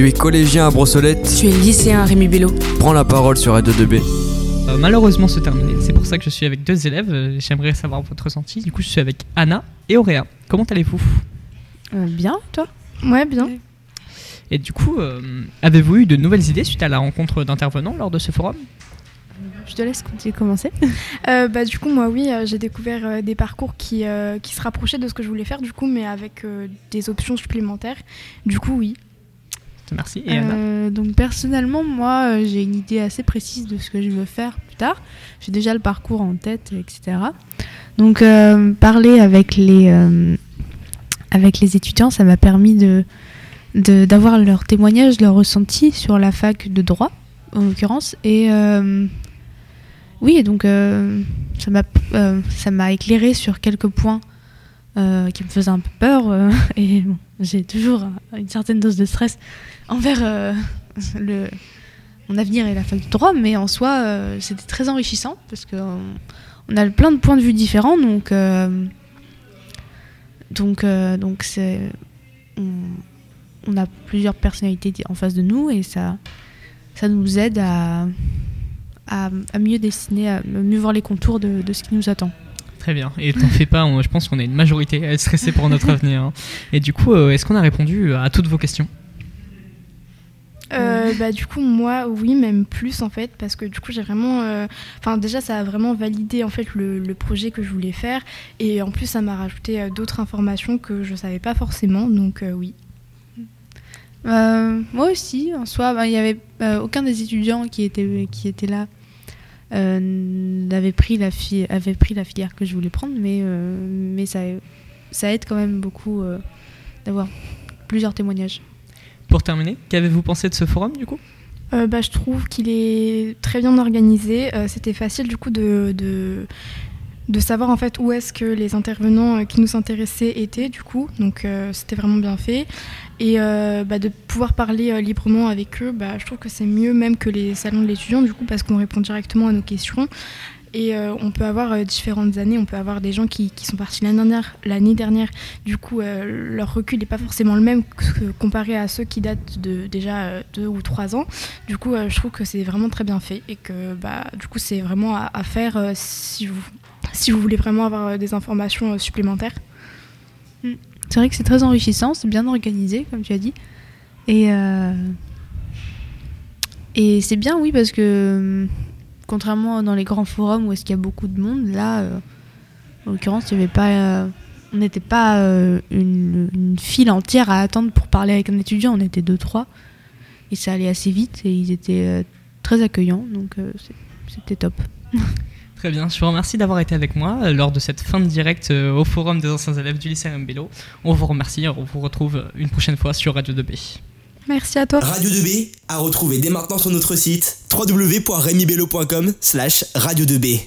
Tu es collégien à Brossolette. Tu es lycéen à Rémi Bello. Prends la parole sur Radio 2B. Euh, malheureusement, c'est terminé. C'est pour ça que je suis avec deux élèves. Euh, J'aimerais savoir votre ressenti. Du coup, je suis avec Anna et Auréa. Comment allez-vous? Euh, bien, toi? Ouais, bien. Et du coup, euh, avez-vous eu de nouvelles idées suite à la rencontre d'intervenants lors de ce forum? Je te laisse continuer commencer. Euh, bah, du coup, moi, oui, euh, j'ai découvert euh, des parcours qui, euh, qui se rapprochaient de ce que je voulais faire, du coup, mais avec euh, des options supplémentaires. Du coup, oui. Anna Euh, donc personnellement, moi, euh, j'ai une idée assez précise de ce que je veux faire plus tard. J'ai déjà le parcours en tête, etc. Donc euh, parler avec les avec les étudiants, ça m'a permis de d'avoir leurs témoignages, leurs ressentis sur la fac de droit, en l'occurrence. Et oui, donc euh, ça m'a euh, éclairé sur quelques points euh, qui me faisaient un peu peur. euh, et j'ai toujours une certaine dose de stress envers euh, le, mon avenir et la fac de droit, mais en soi, c'était très enrichissant parce qu'on on a plein de points de vue différents, donc donc donc c'est on, a plusieurs personnalités en face de nous et ça ça nous aide à à, mieux dessiner, à mieux voir les contours de ce qui nous attend. Très bien. Et t'en fais pas, on- je pense qu'on est une majorité à être stressé pour notre avenir. hein. Et du coup, euh, est-ce qu'on a répondu à toutes vos questions? Euh, bah, du coup, moi, oui, même plus, en fait, parce que du coup, j'ai vraiment... euh, Enfin, déjà, ça a vraiment validé, en fait, le, le projet que je voulais faire. Et en plus, ça m'a rajouté euh, d'autres informations que je savais pas forcément, donc euh, oui. Euh, moi aussi, en soi, ben, il y avait euh, aucun des étudiants qui était qui était là euh, n'avait pris la avait pris la filière que je voulais prendre, mais euh, mais ça ça aide quand même beaucoup euh, d'avoir plusieurs témoignages. Pour terminer, qu'avez-vous pensé de ce forum du coup? Euh, bah, je trouve qu'il est très bien organisé. Euh, C'était facile du coup de, de, de savoir en fait où est-ce que les intervenants euh, qui nous intéressaient étaient du coup. Donc euh, c'était vraiment bien fait. Et euh, bah, de pouvoir parler librement avec eux, bah, je trouve que c'est mieux même que les salons de l'étudiant du coup parce qu'on répond directement à nos questions. Et on peut avoir différentes années, on peut avoir des gens qui, qui sont partis l'année dernière, l'année dernière. Du coup, leur recul n'est pas forcément le même que, comparé à ceux qui datent de déjà deux ou trois ans. Du coup, je trouve que c'est vraiment très bien fait et que bah, du coup, c'est vraiment à, à faire si, vous, si vous voulez vraiment avoir euh, des informations euh, supplémentaires. C'est vrai que c'est très enrichissant, c'est bien organisé comme tu as dit, et euh, et c'est bien oui parce que contrairement dans les grands forums où est-ce qu'il y a beaucoup de monde, là, en l'occurrence, il y avait pas, on n'était pas une, file entière à attendre pour parler avec un étudiant, on était deux trois, et ça allait assez vite et ils étaient très accueillants, donc c'était top. Très bien, je vous remercie d'avoir été avec moi euh, lors de cette fin de direct euh, au forum des anciens élèves du lycée Mbello. On vous remercie, on vous retrouve euh, une prochaine fois sur Radio 2B. Merci à toi. Radio 2B à retrouver dès maintenant sur notre site www.remibello.com slash radio 2B.